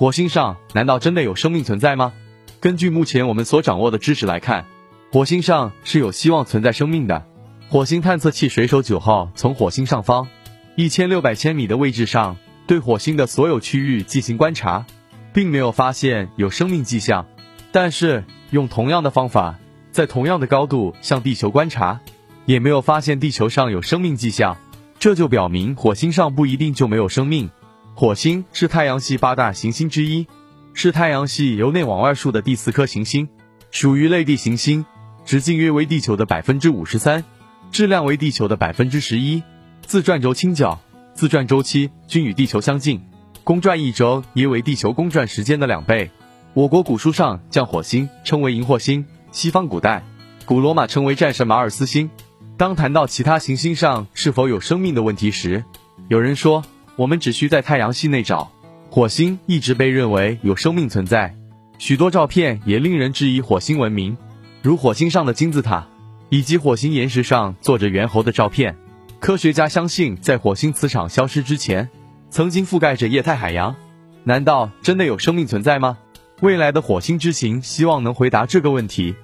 火星上难道真的有生命存在吗？根据目前我们所掌握的知识来看，火星上是有希望存在生命的。火星探测器水手九号从火星上方一千六百千米的位置上对火星的所有区域进行观察，并没有发现有生命迹象。但是用同样的方法，在同样的高度向地球观察，也没有发现地球上有生命迹象。这就表明火星上不一定就没有生命。火星是太阳系八大行星之一，是太阳系由内往外数的第四颗行星，属于类地行星，直径约为地球的百分之五十三。质量为地球的百分之十一，自转轴倾角、自转周期均与地球相近，公转一周约为地球公转时间的两倍。我国古书上将火星称为荧惑星，西方古代古罗马称为战神马尔斯星。当谈到其他行星上是否有生命的问题时，有人说我们只需在太阳系内找。火星一直被认为有生命存在，许多照片也令人质疑火星文明，如火星上的金字塔。以及火星岩石上坐着猿猴的照片，科学家相信，在火星磁场消失之前，曾经覆盖着液态海洋。难道真的有生命存在吗？未来的火星之行希望能回答这个问题。